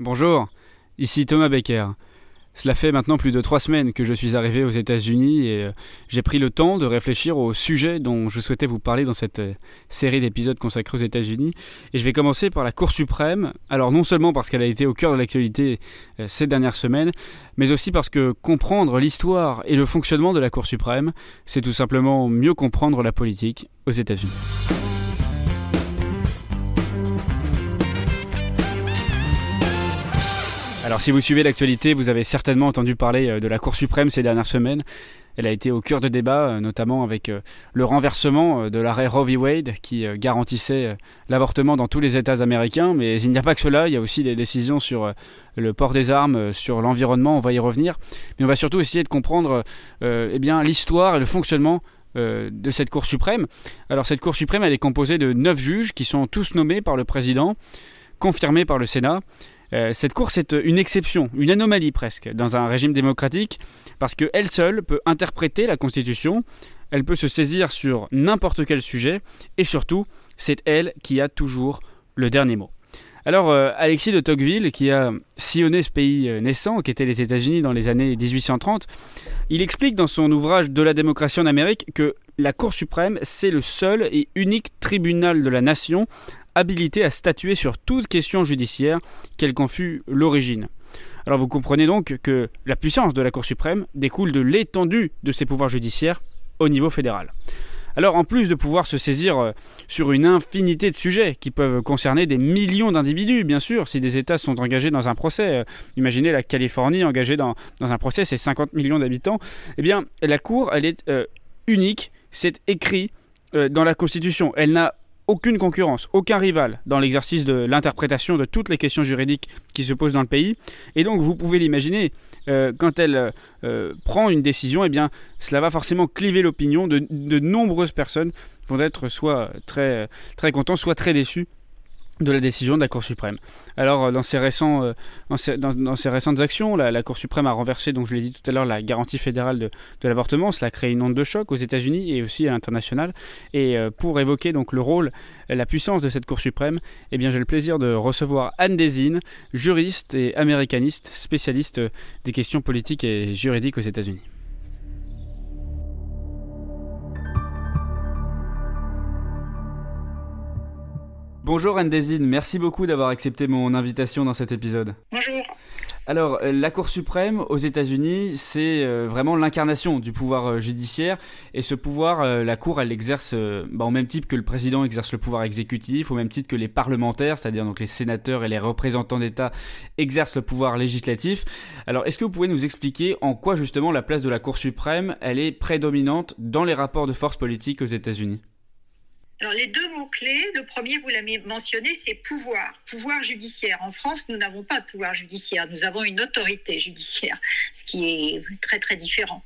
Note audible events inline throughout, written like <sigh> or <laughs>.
Bonjour, ici Thomas Becker. Cela fait maintenant plus de trois semaines que je suis arrivé aux États-Unis et euh, j'ai pris le temps de réfléchir au sujet dont je souhaitais vous parler dans cette euh, série d'épisodes consacrés aux États-Unis. Et je vais commencer par la Cour suprême. Alors non seulement parce qu'elle a été au cœur de l'actualité euh, ces dernières semaines, mais aussi parce que comprendre l'histoire et le fonctionnement de la Cour suprême, c'est tout simplement mieux comprendre la politique aux États-Unis. Alors si vous suivez l'actualité, vous avez certainement entendu parler euh, de la Cour suprême ces dernières semaines. Elle a été au cœur de débats, euh, notamment avec euh, le renversement de l'arrêt Roe v. Wade qui garantissait l'avortement dans tous les États américains. Mais il n'y a pas que cela, il y a aussi des décisions sur le port des armes, sur l'environnement, on va y revenir. Mais on va surtout essayer de comprendre eh l'histoire et le fonctionnement de cette Cour suprême. Alors cette Cour suprême, est composée de neuf juges qui sont tous nommés par le président, confirmés par le Sénat. Euh, cette course est une exception, une anomalie presque, dans un régime démocratique, parce qu'elle seule peut interpréter la Constitution, elle peut se saisir sur n'importe quel sujet, et surtout, c'est elle qui a toujours le dernier mot. Alors, euh, Alexis de Tocqueville, qui a sillonné ce pays euh, naissant, qui les États-Unis dans les années 1830, il explique dans son ouvrage De la démocratie en Amérique que la Cour suprême, c'est le seul et unique tribunal de la nation habilité à statuer sur toute question judiciaire, quelle qu'en fût l'origine. Alors vous comprenez donc que la puissance de la Cour suprême découle de l'étendue de ses pouvoirs judiciaires au niveau fédéral. Alors en plus de pouvoir se saisir euh, sur une infinité de sujets qui peuvent concerner des millions d'individus, bien sûr, si des États sont engagés dans un procès, euh, imaginez la Californie engagée dans, un procès, c'est 50 millions d'habitants, eh bien la Cour, elle est euh, unique, c'est écrit dans la Constitution. Elle n'a aucune concurrence, aucun rival dans l'exercice de l'interprétation de toutes les questions juridiques qui se posent dans le pays. Et donc, vous pouvez l'imaginer, euh, quand elle euh, prend une décision, eh cela va forcément cliver l'opinion de, nombreuses personnes vont être soit très, très contents, soit très déçus de la décision de la Cour suprême. Alors, euh, dans ces, récents, euh, dans ces, récentes actions, la, Cour suprême a renversé, donc je l'ai dit tout à l'heure, la garantie fédérale de, l'avortement. Cela a créé une onde de choc aux États-Unis et aussi à l'international. Et euh, pour évoquer donc le rôle, la puissance de cette Cour suprême, eh bien j'ai le plaisir de recevoir Anne Desine, juriste et américaniste, spécialiste des questions politiques et juridiques aux États-Unis. Bonjour Anne Desine, merci beaucoup d'avoir accepté mon invitation dans cet épisode. Bonjour. Alors, euh, la Cour suprême aux États-Unis, c'est euh, vraiment l'incarnation du pouvoir euh, judiciaire. Et ce pouvoir, la Cour, elle l'exerce bah, au même titre que le président exerce le pouvoir exécutif, au même titre que les parlementaires, c'est-à-dire donc les sénateurs et les représentants d'État exercent le pouvoir législatif. Alors, est-ce que vous pouvez nous expliquer en quoi justement la place de la Cour suprême, elle est prédominante dans les rapports de force politique aux États-Unis? Alors les deux mots-clés, le premier, vous l'avez mentionné, c'est pouvoir, pouvoir judiciaire. En France, nous n'avons pas de pouvoir judiciaire, nous avons une autorité judiciaire, ce qui est très très différent.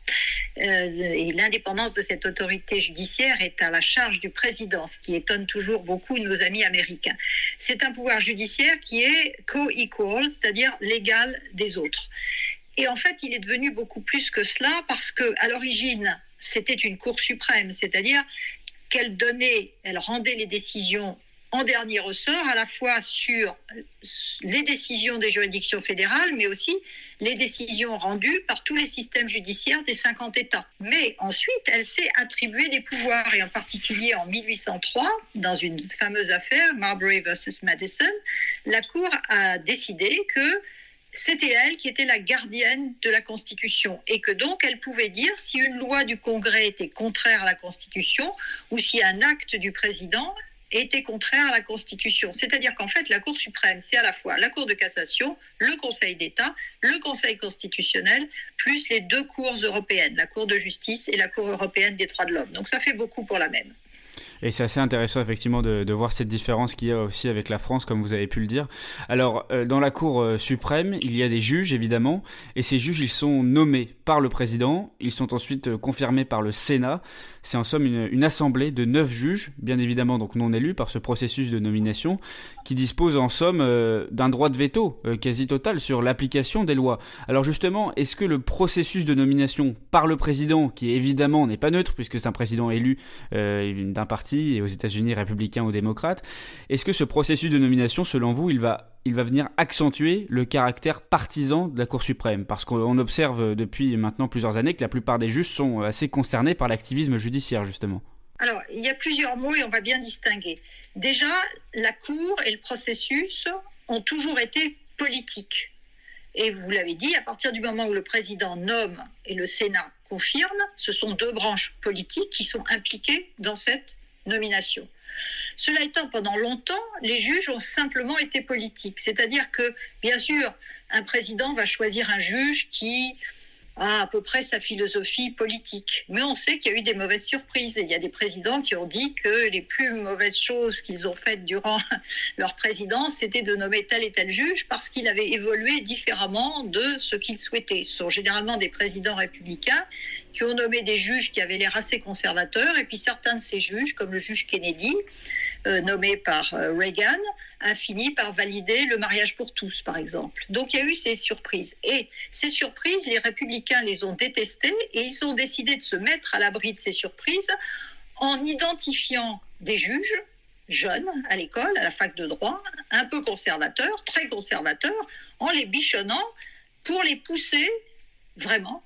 Euh, et l'indépendance de cette autorité judiciaire est à la charge du président, ce qui étonne toujours beaucoup nos amis américains. C'est un pouvoir judiciaire qui est co-equal, c'est-à-dire l'égal des autres. Et en fait, il est devenu beaucoup plus que cela parce que à l'origine, c'était une Cour suprême, c'est-à-dire qu'elle elle rendait les décisions en dernier ressort, à la fois sur les décisions des juridictions fédérales, mais aussi les décisions rendues par tous les systèmes judiciaires des 50 États. Mais ensuite, elle s'est attribué des pouvoirs, et en particulier en 1803, dans une fameuse affaire, Marbury versus Madison, la Cour a décidé que c'était elle qui était la gardienne de la Constitution et que donc elle pouvait dire si une loi du Congrès était contraire à la Constitution ou si un acte du président était contraire à la Constitution. C'est-à-dire qu'en fait, la Cour suprême, c'est à la fois la Cour de cassation, le Conseil d'État, le Conseil constitutionnel, plus les deux cours européennes, la Cour de justice et la Cour européenne des droits de l'homme. Donc ça fait beaucoup pour la même. Et c'est assez intéressant effectivement de, voir cette différence qu'il y a aussi avec la France, comme vous avez pu le dire. Alors, euh, dans la Cour euh, suprême, il y a des juges, évidemment, et ces juges, ils sont nommés par le président, ils sont ensuite euh, confirmés par le Sénat. C'est en somme une, une, assemblée de neuf juges, bien évidemment donc non élus par ce processus de nomination, qui dispose en somme d'un droit de veto quasi total sur l'application des lois. Alors justement, est-ce que le processus de nomination par le président, qui évidemment n'est pas neutre, puisque c'est un président élu d'un parti et aux États-Unis républicains ou démocrates. Est-ce que ce processus de nomination, selon vous, il va, il va venir accentuer le caractère partisan de la Cour suprême? Parce qu'on observe depuis maintenant plusieurs années que la plupart des juges sont assez concernés par l'activisme judiciaire, justement. Alors, il y a plusieurs mots et on va bien distinguer. Déjà, la Cour et le processus ont toujours été politiques. Et vous l'avez dit, à partir du moment où le président nomme et le Sénat confirme, ce sont deux branches politiques qui sont impliquées dans cette Cela étant, pendant longtemps, les juges ont simplement été politiques. C'est-à-dire que, bien sûr, un président va choisir un juge qui a à peu près sa philosophie politique. Mais on sait qu'il y a eu des mauvaises surprises. Et il y a des présidents qui ont dit que les plus mauvaises choses qu'ils ont faites durant <laughs> leur présidence, c'était de nommer tel et tel juge parce qu'il avait évolué différemment de ce qu'ils souhaitaient. Ce sont généralement des présidents républicains qui ont nommé des juges qui avaient l'air assez conservateurs. Et puis certains de ces juges, comme le juge Kennedy, euh, nommé par euh, Reagan, a fini par valider le mariage pour tous, par exemple. Donc il y a eu ces surprises. Et ces surprises, les républicains les ont détestées et ils ont décidé de se mettre à l'abri de ces surprises en identifiant des juges jeunes à l'école, à la fac de droit, un peu conservateurs, très conservateurs, en les bichonnant pour les pousser vraiment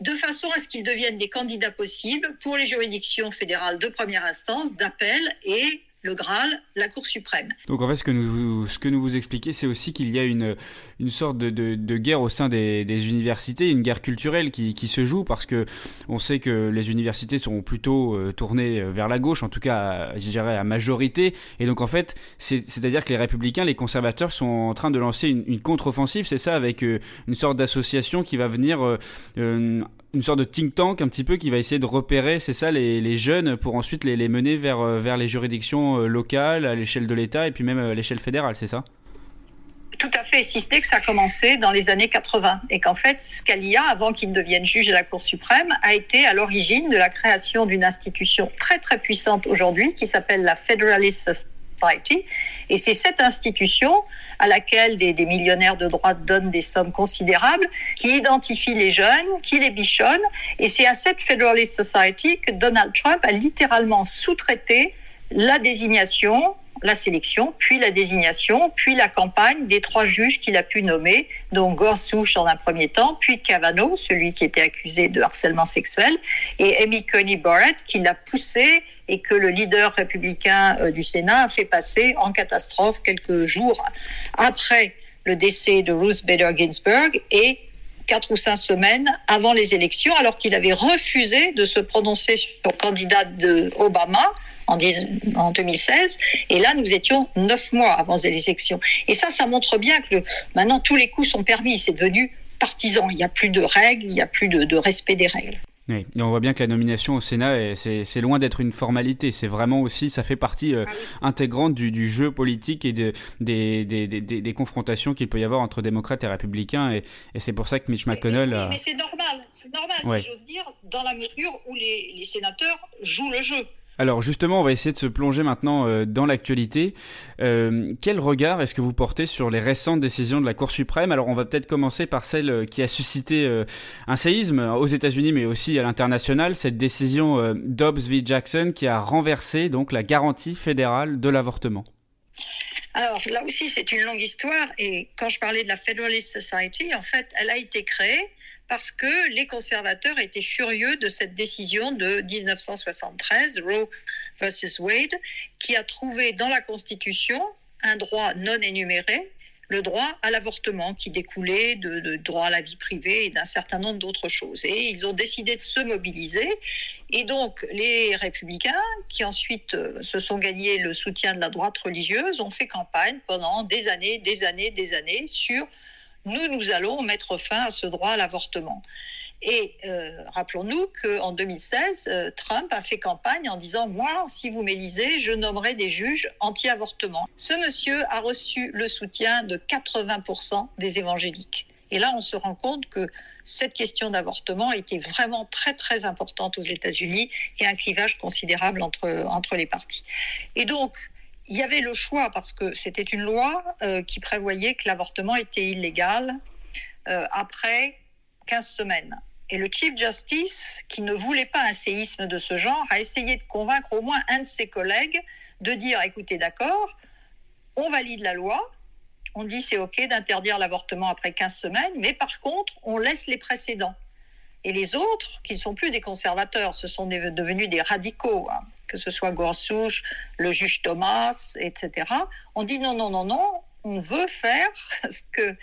de façon à ce qu'ils deviennent des candidats possibles pour les juridictions fédérales de première instance, d'appel et le Graal, la Cour suprême. Donc en fait, ce que nous, ce que nous vous expliquez, c'est aussi qu'il y a une, une sorte de, de, guerre au sein des, des, universités, une guerre culturelle qui, qui, se joue parce que on sait que les universités sont plutôt euh, tournées euh, vers la gauche, en tout cas, je dirais à majorité. Et donc en fait, c'est-à-dire que les républicains, les conservateurs sont en train de lancer une, contre-offensive, c'est ça, avec euh, une sorte d'association qui va venir une sorte de think tank un petit peu qui va essayer de repérer, c'est ça, les, jeunes pour ensuite les, les mener vers, euh, vers les juridictions euh, locales, à l'échelle de l'État et puis même euh, à l'échelle fédérale, c'est ça? Tout à fait, si ce n'est que ça a commencé dans les années 80 et qu'en fait, Scalia, avant qu'il ne devienne juge à la Cour suprême, a été à l'origine de la création d'une institution très très puissante aujourd'hui qui s'appelle la Federalist Society. Et c'est cette institution à laquelle des, millionnaires de droite donnent des sommes considérables, qui identifie les jeunes, qui les bichonne. Et c'est à cette Federalist Society que Donald Trump a littéralement sous-traité la désignation la sélection, puis la désignation, puis la campagne des trois juges qu'il a pu nommer, dont Gorsuch en un premier temps, puis Kavanaugh, celui qui était accusé de harcèlement sexuel, et Amy Coney Barrett, qui l'a poussé et que le leader républicain euh, du Sénat a fait passer en catastrophe quelques jours après le décès de Ruth Bader Ginsburg et quatre ou cinq semaines avant les élections, alors qu'il avait refusé de se prononcer sur candidat de Obama en, 2016. Et là, nous étions neuf mois avant les élections. Et ça, ça montre bien que maintenant, tous les coups sont permis. C'est devenu partisan. Il n'y a plus de règles, il n'y a plus de, respect des règles. Oui, on voit bien que la nomination au Sénat, c'est loin d'être une formalité. C'est vraiment aussi, ça fait partie euh, ah intégrante du, jeu politique et de, des, des, des, confrontations qu'il peut y avoir entre démocrates et républicains. Et, c'est pour ça que Mitch McConnell. Mais, c'est normal, c'est normal, si j'ose dire, dans la mesure où les, les sénateurs jouent le jeu. Alors justement, on va essayer de se plonger maintenant euh, dans l'actualité. Euh, quel regard est-ce que vous portez sur les récentes décisions de la Cour suprême? Alors on va peut-être commencer par celle euh, qui a suscité un séisme aux États-Unis, mais aussi à l'international, cette décision Dobbs v Jackson qui a renversé donc la garantie fédérale de l'avortement. Alors là aussi, c'est une longue histoire. Et quand je parlais de la Federalist Society, en fait, elle a été créée parce que les conservateurs étaient furieux de cette décision de 1973, Roe versus Wade, qui a trouvé dans la Constitution un droit non énuméré, le droit à l'avortement qui découlait de, droit à la vie privée et d'un certain nombre d'autres choses. Et ils ont décidé de se mobiliser. Et donc les républicains, qui ensuite euh, se sont gagnés le soutien de la droite religieuse, ont fait campagne pendant des années, des années, des années sur nous, nous allons mettre fin à ce droit à l'avortement. Et euh, rappelons-nous qu'en 2016, euh, Trump a fait campagne en disant Moi, si vous m'élisez, je nommerai des juges anti-avortement. Ce monsieur a reçu le soutien de 80% des évangéliques. Et là, on se rend compte que cette question d'avortement était vraiment très, très importante aux États-Unis et un clivage considérable entre, entre les partis. Et donc, il y avait le choix parce que c'était une loi euh, qui prévoyait que l'avortement était illégal euh, après 15 semaines. Et le Chief Justice, qui ne voulait pas un séisme de ce genre, a essayé de convaincre au moins un de ses collègues de dire, écoutez, d'accord, on valide la loi, on dit c'est OK d'interdire l'avortement après 15 semaines, mais par contre, on laisse les précédents. Et les autres, qui ne sont plus des conservateurs, ce sont devenus des radicaux, hein, que ce soit Gorsuch, le juge Thomas, etc., on dit non, non, non, non, on veut faire <laughs> ce que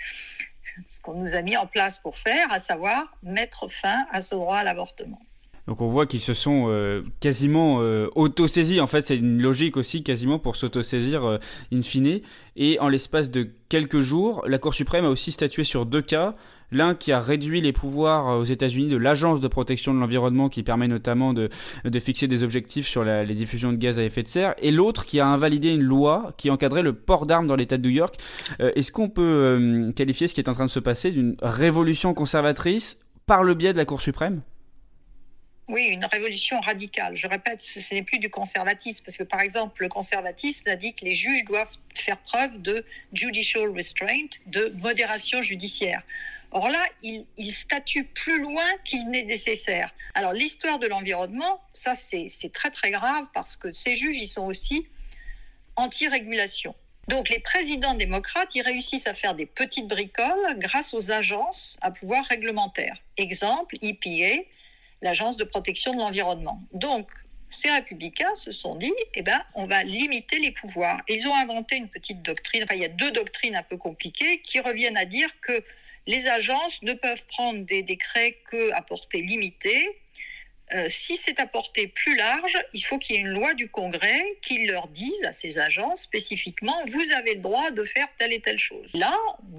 ce qu'on nous a mis en place pour faire, à savoir mettre fin à ce droit à l'avortement. Donc on voit qu'ils se sont euh, quasiment euh, auto-saisis. En fait, c'est une logique aussi quasiment pour s'auto-saisir euh, in fine. Et en l'espace de quelques jours, la Cour suprême a aussi statué sur deux cas. L'un qui a réduit les pouvoirs aux États-Unis de l'Agence de protection de l'environnement qui permet notamment de, de fixer des objectifs sur les diffusions de gaz à effet de serre, et l'autre qui a invalidé une loi qui encadrait le port d'armes dans l'État de New York. Est-ce qu'on peut qualifier ce qui est en train de se passer d'une révolution conservatrice par le biais de la Cour suprême? Oui, une révolution radicale. Je répète, ce n'est plus du conservatisme, parce que par exemple, le conservatisme a dit que les juges doivent faire preuve de judicial restraint, de modération judiciaire. Or là, il, il statue plus loin qu'il n'est nécessaire. Alors l'histoire de l'environnement, ça c'est très très grave parce que ces juges, ils sont aussi anti-régulation. Donc les présidents démocrates, ils réussissent à faire des petites bricoles grâce aux agences à pouvoir réglementaire. Exemple, EPA, l'Agence de protection de l'environnement. Donc, ces républicains se sont dit, eh ben, on va limiter les pouvoirs. ils ont inventé une petite doctrine, enfin, il y a deux doctrines un peu compliquées qui reviennent à dire que les agences ne peuvent prendre des décrets qu'à portée limitée euh, si c'est à portée plus large, il faut qu'il y ait une loi du Congrès qui leur dise à ces agences spécifiquement, vous avez le droit de faire telle et telle chose. Là,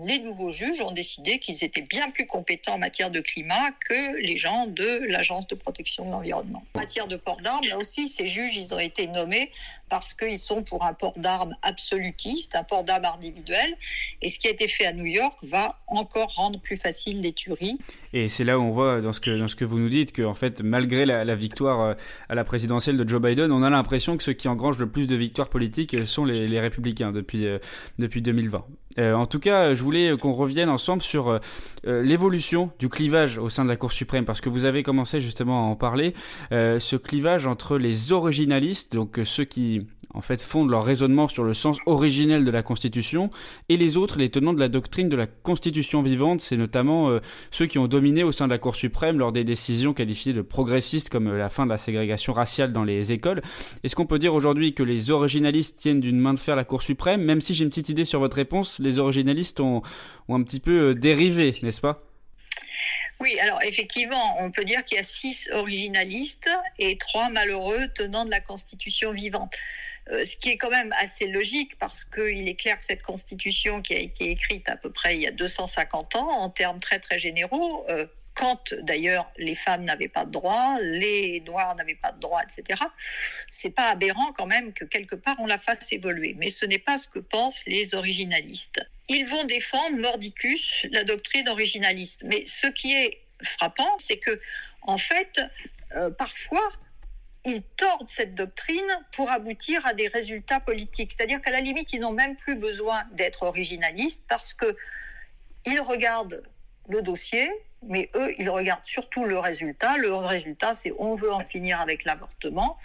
les nouveaux juges ont décidé qu'ils étaient bien plus compétents en matière de climat que les gens de l'Agence de protection de l'environnement. En matière de port d'armes, là aussi, ces juges, ils ont été nommés parce qu'ils sont pour un port d'armes absolutiste, un port d'armes individuel. Et ce qui a été fait à New York va encore rendre plus facile les tueries. Et c'est là où on voit dans ce que, vous nous dites que, en fait, malgré la, victoire euh, à la présidentielle de Joe Biden, on a l'impression que ceux qui engrangent le plus de victoires politiques sont les, les républicains depuis, euh, depuis 2020. Euh, en tout cas, je voulais qu'on revienne ensemble sur euh, euh, l'évolution du clivage au sein de la Cour suprême, parce que vous avez commencé justement à en parler, ce clivage entre les originalistes, donc ceux qui en fait fondent leur raisonnement sur le sens originel de la Constitution, et les autres, les tenants de la doctrine de la Constitution vivante, c'est notamment ceux qui ont dominé au sein de la Cour suprême lors des décisions qualifiées de progressistes comme la fin de la ségrégation raciale dans les écoles. Est-ce qu'on peut dire aujourd'hui que les originalistes tiennent d'une main de fer la Cour suprême, même si j'ai une petite idée sur votre réponse les originalistes ont, un petit peu euh, dérivé, n'est-ce pas? Oui, alors effectivement, on peut dire qu'il y a six originalistes et trois malheureux tenants de la Constitution vivante. Euh, ce qui est quand même assez logique parce qu'il est clair que cette Constitution qui a été écrite à peu près il y a 250 ans, en termes très très généraux, euh, quand d'ailleurs les femmes n'avaient pas de droit, les noirs n'avaient pas de droit, etc. C'est pas aberrant quand même que quelque part on la fasse évoluer, mais ce n'est pas ce que pensent les originalistes. Ils vont défendre mordicus la doctrine originaliste, mais ce qui est frappant, c'est que en fait, euh, parfois ils tordent cette doctrine pour aboutir à des résultats politiques. C'est-à-dire qu'à la limite, ils n'ont même plus besoin d'être originalistes parce que ils regardent le dossier, mais eux, ils regardent surtout le résultat. Le résultat, c'est on veut en finir avec l'avortement,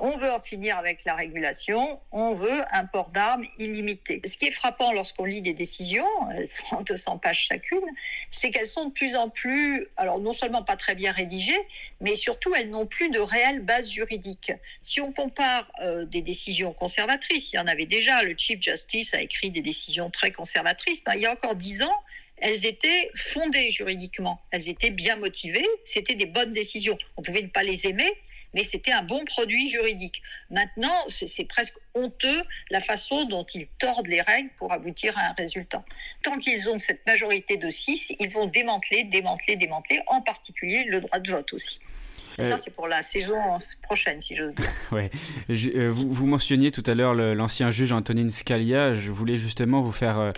on veut en finir avec la régulation, on veut un port d'armes illimité. Ce qui est frappant lorsqu'on lit des décisions, elles font 200 pages chacune, c'est qu'elles sont de plus en plus, alors non seulement pas très bien rédigées, mais surtout elles n'ont plus de réelle base juridique. Si on compare euh, des décisions conservatrices, il y en avait déjà, le Chief Justice a écrit des décisions très conservatrices, ben, il y a encore dix ans, elles étaient fondées juridiquement, elles étaient bien motivées, c'était des bonnes décisions. On pouvait ne pas les aimer, mais c'était un bon produit juridique. Maintenant, c'est presque honteux la façon dont ils tordent les règles pour aboutir à un résultat. Tant qu'ils ont cette majorité de 6, ils vont démanteler, démanteler, démanteler, en particulier le droit de vote aussi. Ça, euh, c'est pour la saison prochaine, si j'ose dire. <laughs> ouais. Euh, vous, vous, mentionniez tout à l'heure l'ancien juge Antonin Scalia. Je voulais justement vous faire euh,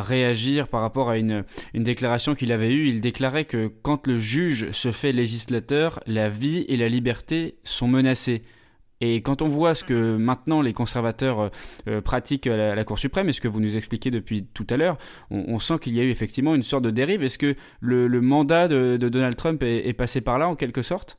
réagir par rapport à une, une déclaration qu'il avait eue. Il déclarait que quand le juge se fait législateur, la vie et la liberté sont menacées. Et quand on voit ce que maintenant les conservateurs euh, pratiquent à la, Cour suprême, et ce que vous nous expliquez depuis tout à l'heure, on, sent qu'il y a eu effectivement une sorte de dérive. Est-ce que le, mandat de, Donald Trump est passé par là en quelque sorte?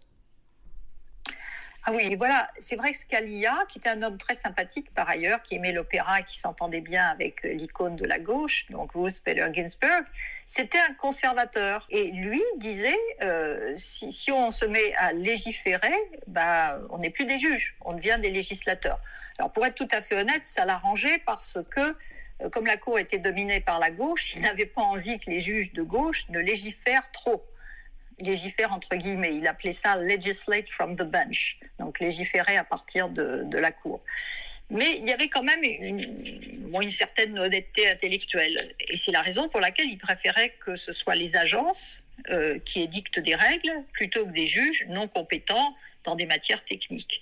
Ah oui, voilà, c'est vrai que Scalia, qui était un homme très sympathique par ailleurs, qui aimait l'opéra et qui s'entendait bien avec l'icône de la gauche, donc Ruth Bader Ginsburg, c'était un conservateur. Et lui disait, euh, si, on se met à légiférer, bah, on n'est plus des juges, on devient des législateurs. Alors pour être tout à fait honnête, ça l'arrangeait parce que euh, comme la Cour était dominée par la gauche, <laughs> il n'avait pas envie que les juges de gauche ne légifèrent trop légifère entre guillemets. Il appelait ça legislate from the bench, donc légiférer à partir de, la cour. Mais il y avait quand même une, une certaine honnêteté intellectuelle. Et c'est la raison pour laquelle il préférait que ce soit les agences euh, qui édictent des règles plutôt que des juges non compétents dans des matières techniques.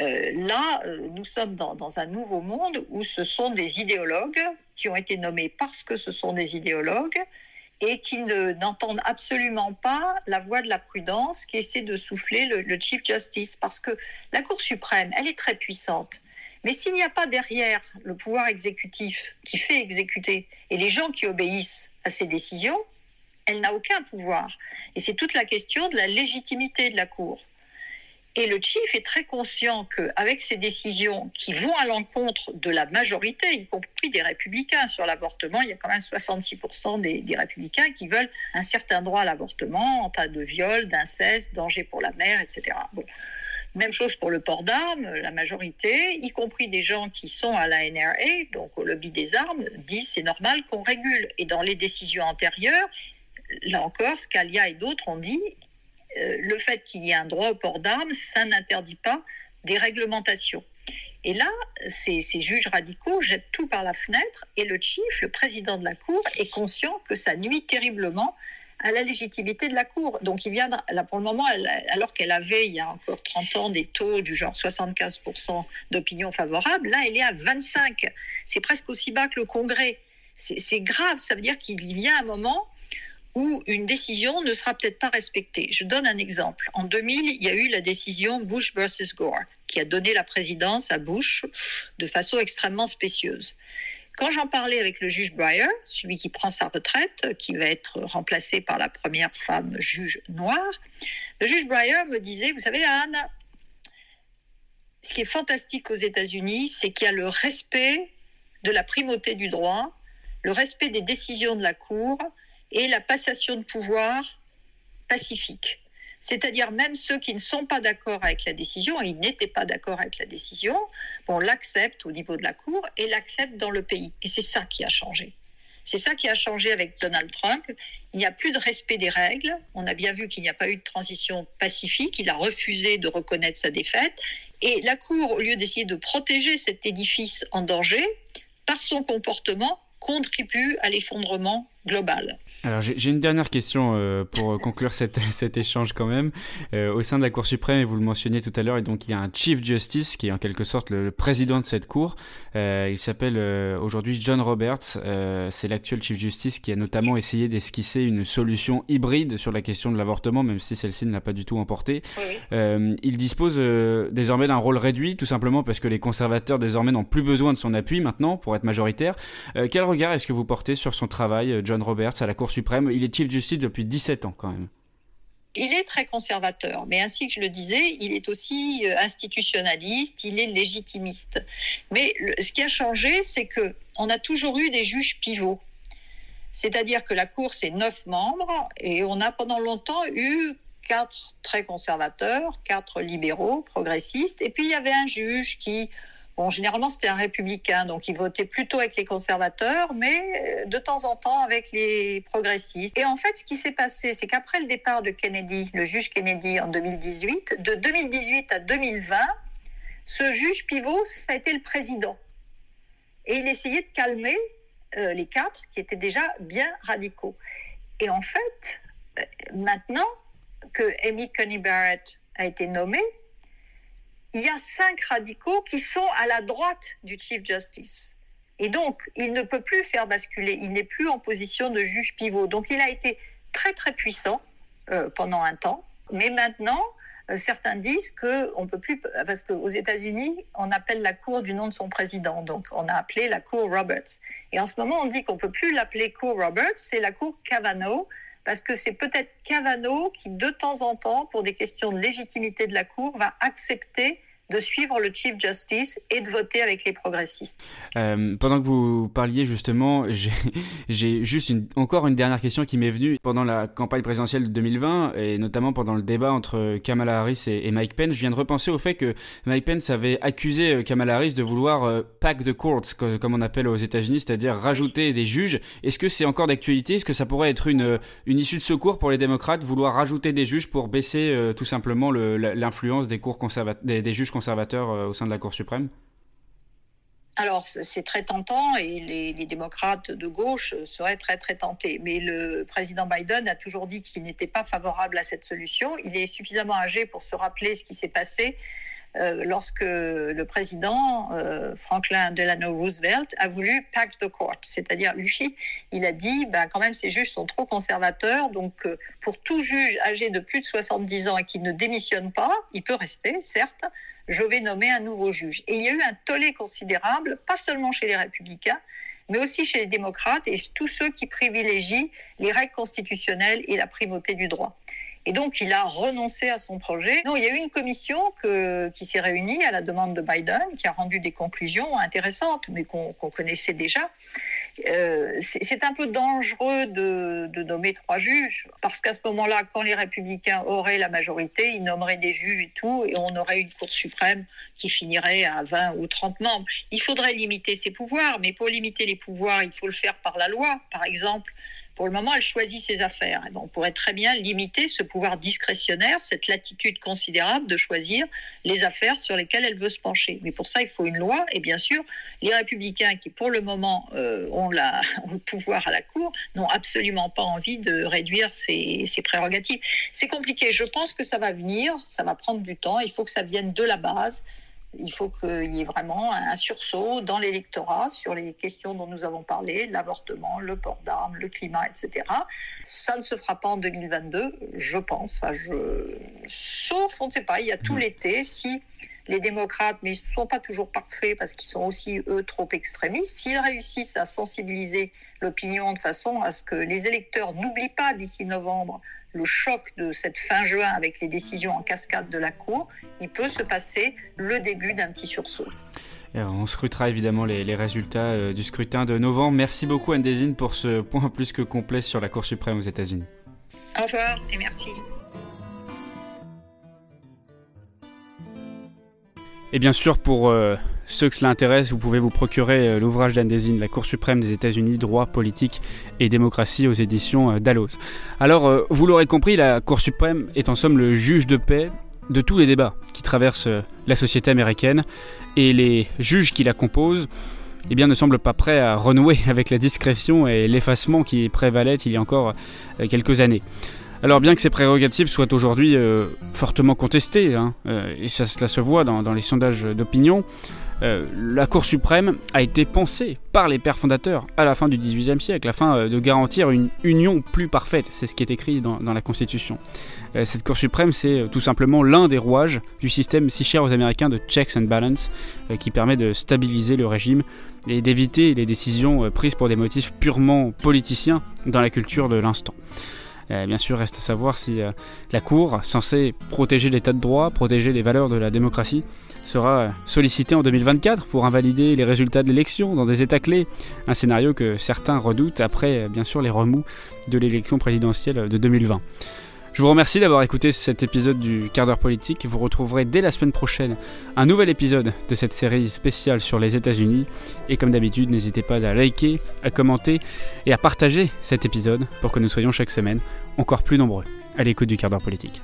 Euh, là, euh, nous sommes dans, dans, un nouveau monde où ce sont des idéologues qui ont été nommés parce que ce sont des idéologues et qui n'entendent absolument pas la voix de la prudence qui essaie de souffler le, Chief Justice. Parce que la Cour suprême, elle est très puissante. Mais s'il n'y a pas derrière le pouvoir exécutif qui fait exécuter et les gens qui obéissent à ses décisions, elle n'a aucun pouvoir. Et c'est toute la question de la légitimité de la Cour. Et le chief est très conscient qu'avec ces décisions qui vont à l'encontre de la majorité, y compris des républicains sur l'avortement, il y a quand même 66% des, républicains qui veulent un certain droit à l'avortement en cas de viol, d'inceste, danger pour la mère, etc. Même chose pour le port d'armes, la majorité, y compris des gens qui sont à la NRA, donc au lobby des armes, disent c'est normal qu'on régule. Et dans les décisions antérieures, là encore, Scalia et d'autres ont dit le fait qu'il y ait un droit au port d'armes, ça n'interdit pas des réglementations. Et là, ces, juges radicaux jettent tout par la fenêtre et le chief, le président de la Cour, est conscient que ça nuit terriblement à la légitimité de la Cour. Donc il vient, là pour le moment, alors qu'elle avait il y a encore 30 ans des taux du genre 75% d'opinion favorable, là elle est à 25. C'est presque aussi bas que le Congrès. C'est grave, ça veut dire qu'il y un moment où une décision ne sera peut-être pas respectée. Je donne un exemple. En 2000, il y a eu la décision Bush versus Gore, qui a donné la présidence à Bush de façon extrêmement spécieuse. Quand j'en parlais avec le juge Breyer, celui qui prend sa retraite, qui va être remplacé par la première femme juge noire, le juge Breyer me disait, vous savez Anne, ce qui est fantastique aux États-Unis, c'est qu'il y a le respect de la primauté du droit, le respect des décisions de la Cour, et la passation de pouvoir pacifique. C'est-à-dire même ceux qui ne sont pas d'accord avec la décision, et ils n'étaient pas d'accord avec la décision, on l'accepte au niveau de la Cour et l'accepte dans le pays. Et c'est ça qui a changé. C'est ça qui a changé avec Donald Trump. Il n'y a plus de respect des règles. On a bien vu qu'il n'y a pas eu de transition pacifique. Il a refusé de reconnaître sa défaite. Et la Cour, au lieu d'essayer de protéger cet édifice en danger, par son comportement, contribue à l'effondrement global. Alors j'ai une dernière question euh, pour <laughs> conclure cet, cet échange quand même. Euh, au sein de la Cour suprême, et vous le mentionniez tout à l'heure, et donc il y a un Chief Justice qui est en quelque sorte le, président de cette Cour. Euh, il s'appelle aujourd'hui John Roberts. C'est l'actuel Chief Justice qui a notamment essayé d'esquisser une solution hybride sur la question de l'avortement, même si celle-ci ne l'a pas du tout emporté. il dispose désormais d'un rôle réduit, tout simplement parce que les conservateurs désormais n'ont plus besoin de son appui maintenant pour être majoritaire. quel regard est-ce que vous portez sur son travail, John Roberts, à la Cour suprême. Il est Chief Justice depuis 17 ans quand même. Il est très conservateur, mais ainsi que je le disais, il est aussi euh, institutionnaliste, il est légitimiste. Mais ce qui a changé, c'est que on a toujours eu des juges pivots. C'est-à-dire que la Cour, c'est neuf membres, et on a pendant longtemps eu quatre très conservateurs, quatre libéraux, progressistes, et puis il y avait un juge qui Bon, généralement, c'était un républicain, donc il votait plutôt avec les conservateurs, mais euh, de temps en temps avec les progressistes. Et en fait, ce qui s'est passé, c'est qu'après le départ de Kennedy, le juge Kennedy en 2018, de 2018 à 2020, ce juge pivot, ça a été le président. Et il essayait de calmer euh, les quatre qui étaient déjà bien radicaux. Et en fait, euh, maintenant que Amy Coney Barrett a été nommée, il y a cinq radicaux qui sont à la droite du Chief Justice. Et donc, il ne peut plus faire basculer, il n'est plus en position de juge pivot. Donc, il a été très, très puissant euh, pendant un temps. Mais maintenant, euh, certains disent que on peut plus, parce qu'aux États-Unis, on appelle la Cour du nom de son président, donc on a appelé la Cour Roberts. Et en ce moment, on dit qu'on peut plus l'appeler Cour Roberts, c'est la Cour Kavanaugh, parce que c'est peut-être Kavanaugh qui, de temps en temps, pour des questions de légitimité de la Cour, va accepter de suivre le Chief Justice et de voter avec les progressistes. Euh, pendant que vous parliez justement, <laughs> j'ai juste encore une dernière question qui m'est venue. Pendant la campagne présidentielle de 2020 et notamment pendant le débat entre Kamala Harris et, Mike Pence, je viens de repenser au fait que Mike Pence avait accusé euh, Kamala Harris de vouloir euh, pack the courts, comme on appelle aux États-Unis, c'est-à-dire rajouter des juges. Est-ce que c'est encore d'actualité? Est-ce que ça pourrait être une, issue de secours pour les démocrates, vouloir rajouter des juges pour baisser tout simplement l'influence des, des, des juges conservateurs? Euh, au sein de la Cour suprême alors, c'est très tentant et les, démocrates de gauche seraient très, très tentés. Mais le président Biden a toujours dit qu'il n'était pas favorable à cette solution. Il est suffisamment âgé pour se rappeler ce qui s'est passé euh, lorsque le président euh, Franklin Delano Roosevelt a voulu pack the court, c'est-à-dire lui, il a dit, ben, quand même ces juges sont trop conservateurs, donc euh, pour tout juge âgé de plus de 70 ans et qui ne démissionne pas, il peut rester, certes, je vais nommer un nouveau juge. Et il y a eu un tollé considérable, pas seulement chez les républicains, mais aussi chez les démocrates et tous ceux qui privilégient les règles constitutionnelles et la primauté du droit. Et donc, il a renoncé à son projet. Non, il y a eu une commission qui s'est réunie à la demande de Biden, qui a rendu des conclusions intéressantes, mais qu'on connaissait déjà. Euh, c'est un peu dangereux de, de, nommer trois juges, parce qu'à ce moment-là, quand les républicains auraient la majorité, ils nommeraient des juges et tout, et on aurait une Cour suprême qui finirait à 20 ou 30 membres. Il faudrait limiter ses pouvoirs, mais pour limiter les pouvoirs, il faut le faire par la loi. Par exemple, pour le moment, elle choisit ses affaires. on pourrait très bien limiter ce pouvoir discrétionnaire, cette latitude considérable de choisir les affaires sur lesquelles elle veut se pencher. Mais pour ça, il faut une loi. Et bien sûr, les républicains qui, pour le moment, euh, ont, <laughs> le pouvoir à la Cour, n'ont absolument pas envie de réduire ces, ces prérogatives. C'est compliqué. Je pense que ça va venir. Ça va prendre du temps. Il faut que ça vienne de la base. Il faut qu'il y ait vraiment un sursaut dans l'électorat sur les questions dont nous avons parlé, l'avortement, le port d'armes, le climat, etc. Ça ne se fera pas en 2022, je pense. Enfin, je... Sauf, on ne sait pas, il y a tout mmh. l'été. Si les démocrates, mais ils ne sont pas toujours parfaits parce qu'ils sont aussi, eux, trop extrémistes, s'ils réussissent à sensibiliser l'opinion de façon à ce que les électeurs n'oublient pas d'ici novembre le choc de cette fin juin avec les décisions en cascade de la Cour, il peut se passer le début d'un petit sursaut. on scrutera évidemment les, résultats euh, du scrutin de novembre. Merci beaucoup Anne pour ce point plus que complet sur la Cour suprême aux États-Unis. Au revoir et merci. Et bien sûr, pour euh, ceux que cela intéresse, vous pouvez vous procurer euh, l'ouvrage d'Anne La Cour suprême des États-Unis, droit, politique et démocratie aux éditions euh, Dalloz. Alors, euh, vous l'aurez compris, la Cour suprême est en somme le juge de paix de tous les débats qui traversent la société américaine et les juges qui la composent eh bien, ne semblent pas prêts à renouer <laughs> avec la discrétion et l'effacement qui prévalait il y a encore quelques années. Alors bien que ces prérogatives soient aujourd'hui fortement contestées, hein, et ça, cela se voit dans, dans les sondages d'opinion, euh, la Cour suprême a été pensée par les pères fondateurs à la fin du XVIIIe siècle afin euh, de garantir une union plus parfaite. C'est ce qui est écrit dans, la Constitution. Euh, cette Cour suprême, c'est tout simplement l'un des rouages du système si cher aux Américains de checks and balance qui permet de stabiliser le régime et d'éviter les décisions prises pour des motifs purement politiciens dans la culture de l'instant. Bien sûr, reste à savoir si la Cour, censée protéger l'état de droit, protéger les valeurs de la démocratie, sera sollicité en 2024 pour invalider les résultats de l'élection dans des États clés, un scénario que certains redoutent après bien sûr les remous de l'élection présidentielle de 2020. Je vous remercie d'avoir écouté cet épisode du quart d'heure politique. Vous retrouverez dès la semaine prochaine un nouvel épisode de cette série spéciale sur les États-Unis. Et comme d'habitude, n'hésitez pas à liker, à commenter et à partager cet épisode pour que nous soyons chaque semaine encore plus nombreux à l'écoute du quart d'heure politique.